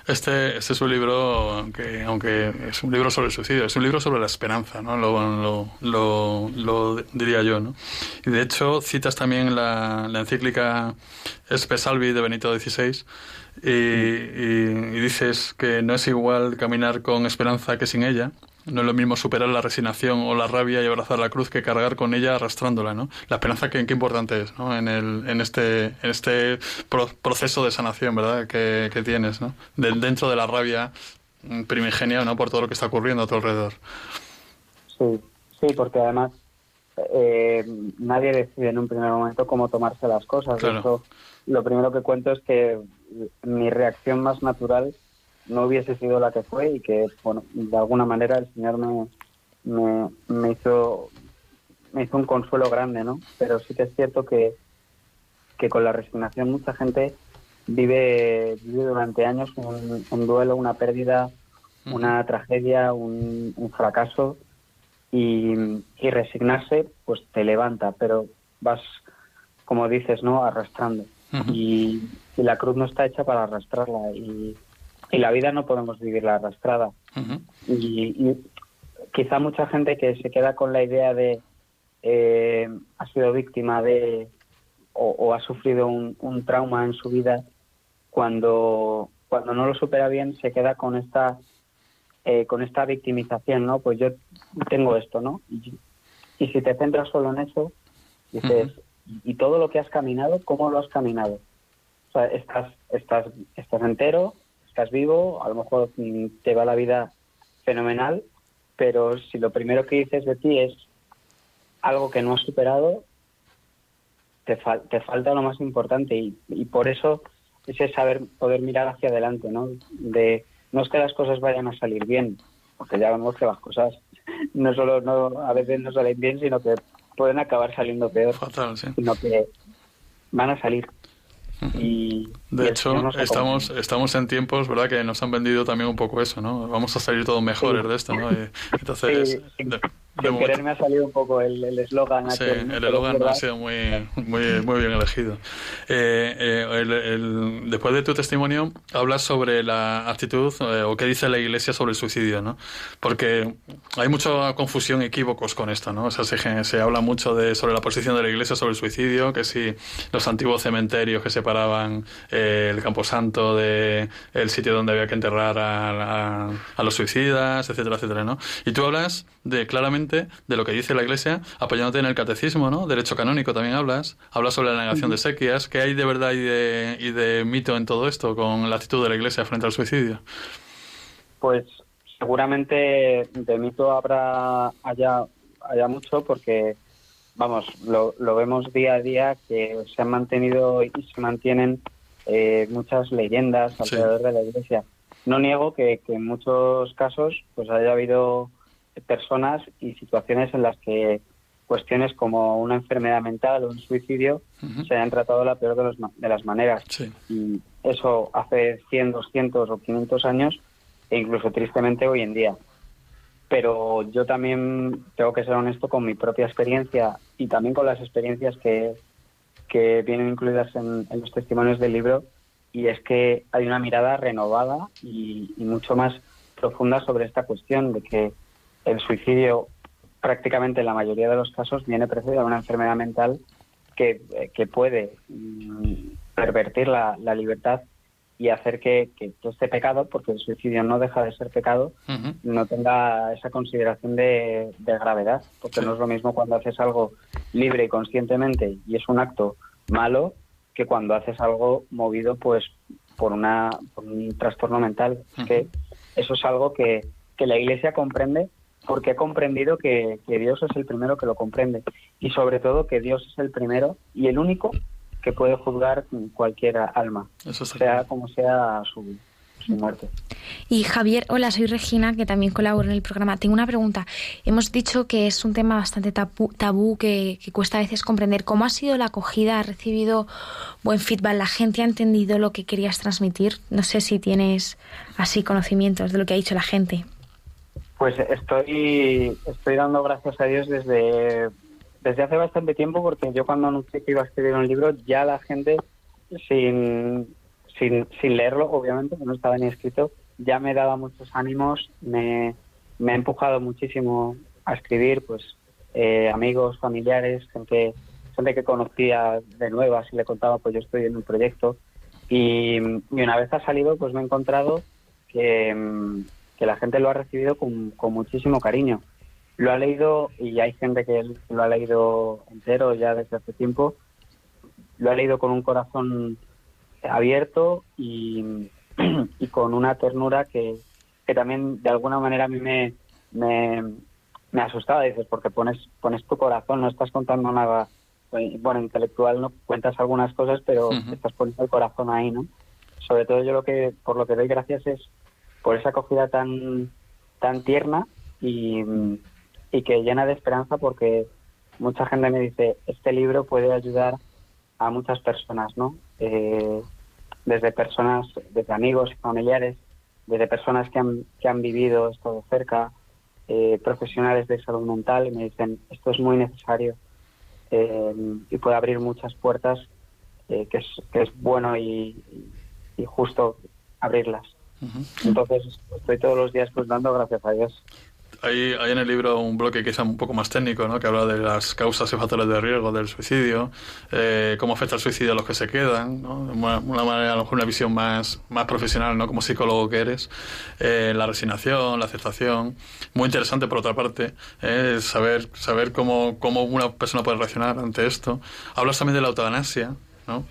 este, este es un libro, aunque, aunque es un libro sobre el suicidio, es un libro sobre la esperanza, ¿no? Lo, lo, lo, diría yo. ¿no? Y de hecho citas también la, la encíclica Espe Salvi de Benito XVI y, y, dices que no es igual caminar con esperanza que sin ella. No es lo mismo superar la resignación o la rabia y abrazar la cruz que cargar con ella arrastrándola, ¿no? La esperanza que, importante es, ¿no? En, el, en este, en este proceso de sanación, ¿verdad? Que, que tienes, ¿no? dentro de la rabia primigenia, ¿no? Por todo lo que está ocurriendo a tu alrededor. Sí, sí, porque además eh, nadie decide en un primer momento cómo tomarse las cosas. lo primero que cuento es que mi reacción más natural no hubiese sido la que fue y que, bueno, de alguna manera el Señor me, me, hizo me hizo un consuelo grande, ¿no? Pero sí que es cierto que, que con la resignación mucha gente vive, vive durante años un, duelo, una pérdida, una tragedia, un, fracaso y, y, resignarse pues te levanta, pero vas, como dices, ¿no? Arrastrando. y, y la cruz no está hecha para arrastrarla y, la vida no podemos vivirla arrastrada. y, quizá mucha gente que se queda con la idea de eh, ha sido víctima de o, ha sufrido un, trauma en su vida, cuando, cuando no lo supera bien se queda con esta eh, con esta victimización, ¿no? Pues yo tengo esto, ¿no? Y, si te centras solo en eso, dices, ¿y todo lo que has caminado, cómo lo has caminado? O sea, estás, estás, estás entero, estás vivo, a lo mejor te va la vida fenomenal, pero si lo primero que dices de ti es algo que no has superado, te, te falta lo más importante y, y por eso ese saber poder mirar hacia adelante, ¿no? De no es que las cosas vayan a salir bien, porque ya vemos que las cosas (laughs) no solo no, a veces no salen bien, sino que pueden acabar saliendo peor. Sí. Sino que van a salir. Y, de hecho, estamos, estamos en tiempos, ¿verdad?, que nos han vendido también un poco eso, ¿no? Vamos a salir todos mejores de esto, ¿no? (laughs) entonces, sin querer me ha salido un poco el eslogan. sí, el eslogan ha sido muy, muy, muy bien elegido. Eh, eh, después de tu testimonio, hablas sobre la actitud eh, o qué dice la Iglesia sobre el suicidio, ¿no? Porque hay mucha confusión, equívocos con esto, ¿no? O sea, se, se habla mucho de, sobre la posición de la Iglesia sobre el suicidio, que si los antiguos cementerios que separaban el Camposanto de el sitio donde había que enterrar a, a, a los suicidas, etcétera, etcétera, ¿no? Y tú hablas de claramente de lo que dice la Iglesia, apoyándote en el catecismo, ¿no? Derecho canónico también hablas. Hablas sobre la negación de sequias. ¿Qué hay de verdad y de, y de mito en todo esto con la actitud de la Iglesia frente al suicidio? Pues seguramente de mito habrá haya, haya mucho porque, vamos, lo, lo vemos día a día que se han mantenido y se mantienen eh, muchas leyendas alrededor de la Iglesia. No niego que, que en muchos casos pues haya habido personas y situaciones en las que cuestiones como una enfermedad mental o un suicidio se hayan tratado la peor de, los, de las maneras. Y eso hace 100, 200 o 500 años e incluso tristemente hoy en día. Pero yo también tengo que ser honesto con mi propia experiencia y también con las experiencias que, que vienen incluidas en, los testimonios del libro y es que hay una mirada renovada y mucho más profunda sobre esta cuestión de que el suicidio prácticamente en la mayoría de los casos viene precedido de una enfermedad mental que, que puede mm, pervertir la, la, libertad y hacer que, que, este pecado, porque el suicidio no deja de ser pecado, no tenga esa consideración de, de gravedad, porque no es lo mismo cuando haces algo libre y conscientemente y es un acto malo que cuando haces algo movido pues por, una, por un trastorno mental. que eso es algo que, que la Iglesia comprende porque he comprendido que, Dios es el primero que lo comprende y sobre todo que Dios es el primero y el único que puede juzgar cualquier alma, sea como sea su, muerte. Y Javier, hola, soy Regina, que también colaboro en el programa. Tengo una pregunta. Hemos dicho que es un tema bastante tabú, que, que, cuesta a veces comprender. ¿Cómo ha sido la acogida? ¿Ha recibido buen feedback? ¿La gente ha entendido lo que querías transmitir? No sé si tienes así conocimientos de lo que ha dicho la gente. Pues estoy, estoy dando gracias a Dios desde, desde hace bastante tiempo, porque yo cuando anuncié que iba a escribir un libro, ya la gente, sin, sin, sin leerlo, obviamente, que no estaba ni escrito, ya me daba muchos ánimos, me, me ha empujado muchísimo a escribir, pues eh, amigos, familiares, gente, gente que conocía de nuevas y le contaba, pues yo estoy en un proyecto. Y, y una vez ha salido, pues me he encontrado que que la gente lo ha recibido con, muchísimo cariño. Lo ha leído y hay gente que lo ha leído entero ya desde hace tiempo. Lo ha leído con un corazón abierto y, (clears throat) con una ternura que, también de alguna manera a mí me, me, me asustaba. Dices, porque pones, pones tu corazón, no estás contando nada bueno, intelectual, no cuentas algunas cosas, pero estás poniendo el corazón ahí, ¿no? Sobre todo yo lo que, por lo que doy gracias es por esa acogida tan, tan tierna y, que llena de esperanza porque mucha gente me dice, este libro puede ayudar a muchas personas, ¿no? Eh, desde personas, desde amigos y familiares, desde personas que han, que han vivido esto de cerca, eh, profesionales de salud mental, y me dicen, esto es muy necesario eh, y puede abrir muchas puertas que, es, que es bueno y justo abrirlas. Entonces estoy todos los días pues dando gracias a Dios. Hay, hay en el libro un bloque que es un poco más técnico, ¿no? que habla de las causas y factores de riesgo del suicidio, eh, cómo afecta el suicidio a los que se quedan, ¿no? una, una, manera, a lo mejor una visión más, más profesional, ¿no? como psicólogo que eres, eh, la resignación, la aceptación. Muy interesante, por otra parte, eh, saber, saber cómo, cómo una persona puede reaccionar ante esto. Hablas también de la eutanasia,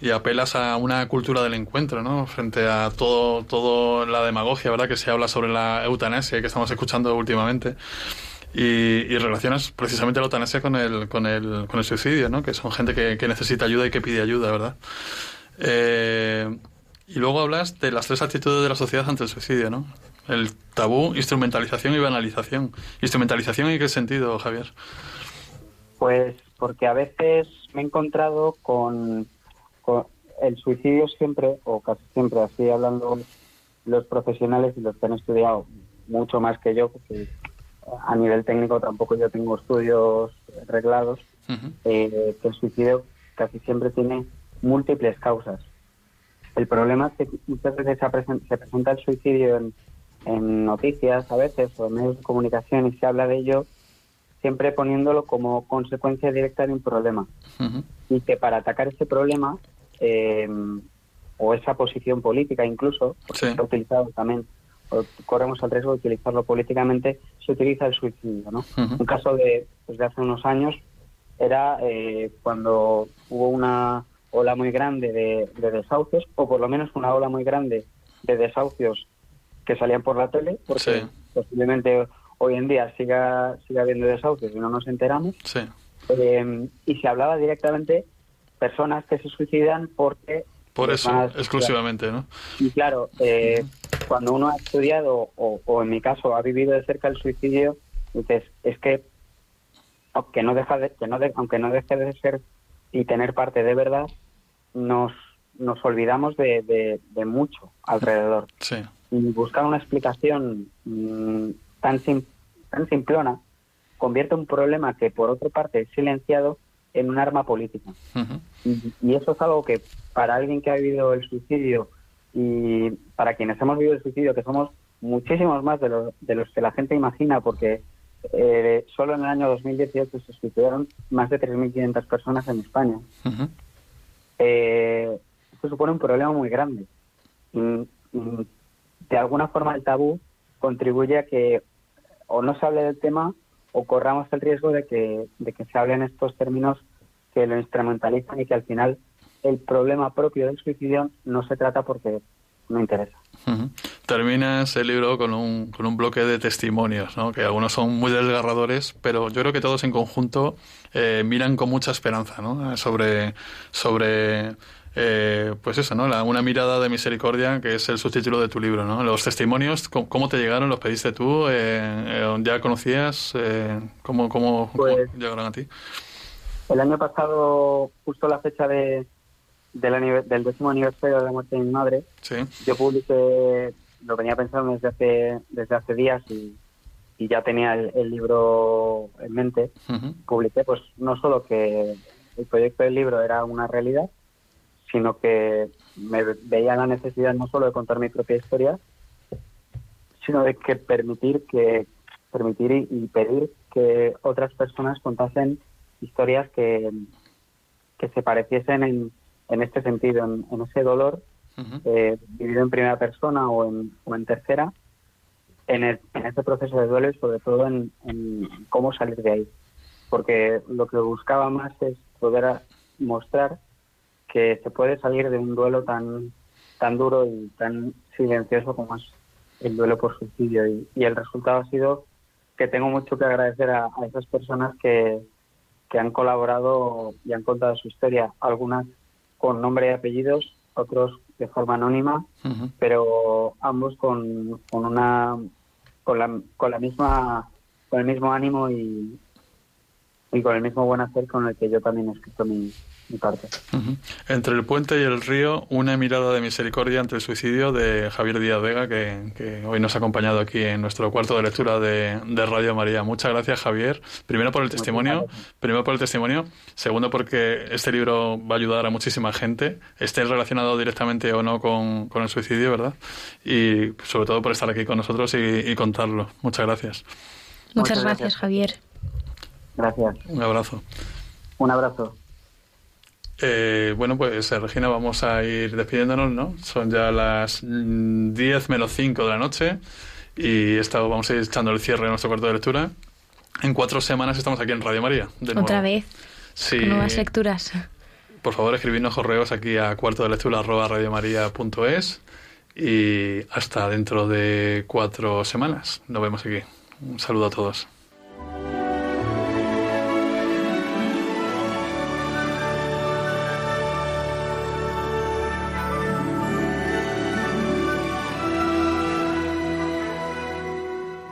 y apelas a una cultura del encuentro, ¿no? Frente a todo, todo la demagogia, ¿verdad? Que se habla sobre la eutanasia que estamos escuchando últimamente. Y, relacionas precisamente la eutanasia con el, con el, con el suicidio, ¿no? Que son gente que, necesita ayuda y que pide ayuda, ¿verdad? Eh, y luego hablas de las tres actitudes de la sociedad ante el suicidio, ¿no? El tabú, instrumentalización y banalización. ¿Instrumentalización en qué sentido, Javier? Pues porque a veces me he encontrado con, el suicidio siempre, o casi siempre, así hablando los profesionales y los que han estudiado mucho más que yo, porque a nivel técnico tampoco yo tengo estudios reglados, eh, que el suicidio casi siempre tiene múltiples causas. El problema es que muchas veces se, presenta, el suicidio en, noticias a veces o en medios de comunicación y se habla de ello siempre poniéndolo como consecuencia directa de un problema. Y que para atacar ese problema eh, o esa posición política incluso, porque se ha utilizado también, corremos el riesgo de utilizarlo políticamente, se utiliza el suicidio. ¿no? Un caso de, pues, de hace unos años era eh, cuando hubo una ola muy grande de, desahucios, o por lo menos una ola muy grande de desahucios que salían por la tele, porque posiblemente hoy en día siga, siga habiendo desahucios y no nos enteramos. Eh, y se hablaba directamente personas que se suicidan porque... Por eso, exclusivamente, ¿no? Y claro, eh, cuando uno ha estudiado, o, o, en mi caso ha vivido de cerca el suicidio, dices, es que aunque no deja de, que no aunque no deje de ser y tener parte de verdad, nos, nos olvidamos de, de, mucho alrededor. Y buscar una explicación mm, tan, tan simplona convierte un problema que por otra parte es silenciado en un arma política. y, eso es algo que para alguien que ha vivido el suicidio y para quienes hemos vivido el suicidio, que somos muchísimos más de, los de los que la gente imagina, porque eh, solo en el año 2018 se suicidaron más de 3.500 personas en España. Eh, esto supone un problema muy grande. de alguna forma el tabú contribuye a que o no se hable del tema o corramos el riesgo de que, de que se hablen estos términos que lo instrumentalizan y que al final el problema propio del suicidio no se trata porque no interesa. Terminas el libro con un, con un bloque de testimonios, ¿no? que algunos son muy desgarradores, pero yo creo que todos en conjunto eh, miran con mucha esperanza ¿no? sobre, sobre eh, pues eso, ¿no? una mirada de misericordia, que es el subtítulo de tu libro. ¿no? Los testimonios, ¿cómo, te llegaron? ¿Los pediste tú? Eh, ¿Ya conocías? ¿cómo, cómo, pues llegaron a ti? El año pasado, justo la fecha de, del, del décimo aniversario de la muerte de mi madre, yo publiqué, lo venía pensando desde hace, desde hace días y, ya tenía el, libro en mente, publiqué pues no solo que el proyecto del libro era una realidad, sino que me veía la necesidad no solo de contar mi propia historia, sino de que permitir que permitir y, pedir que otras personas contasen historias que, que se pareciesen en, en este sentido, en, ese dolor eh, vivido en primera persona o en, o en tercera, en, el, en este proceso de duelo y sobre todo en, cómo salir de ahí. Porque lo que buscaba más es poder mostrar que se puede salir de un duelo tan, tan duro y tan silencioso como es el duelo por suicidio. Y, el resultado ha sido que tengo mucho que agradecer a, a esas personas que, que han colaborado y han contado su historia. Algunas con nombre y apellidos, otros de forma anónima, pero ambos con, con una con la, con la misma con el mismo ánimo y, y con el mismo buen hacer con el que yo también he escrito mi, entre el puente y el río, una mirada de misericordia ante el suicidio de Javier Díaz Vega, que, hoy nos ha acompañado aquí en nuestro cuarto de lectura de, Radio María. Muchas gracias, Javier. Primero por el testimonio, primero por el testimonio, segundo porque este libro va a ayudar a muchísima gente, esté relacionado directamente o no con, el suicidio, ¿verdad? Y sobre todo por estar aquí con nosotros y, contarlo. Muchas gracias. Muchas, gracias, Javier. Gracias. Un abrazo. Un abrazo. Eh, bueno, pues eh, Regina, vamos a ir despidiéndonos, ¿no? Son ya las 10 mm, menos 5 de la noche y estado, vamos a ir echando el cierre de nuestro cuarto de lectura. En cuatro semanas estamos aquí en Radio María. Otra vez. Sí. nuevas lecturas. Por favor, escribidnos correos aquí a cuarto de lectura arroba radiomaria.es y hasta dentro de cuatro semanas. Nos vemos aquí. Un saludo a todos.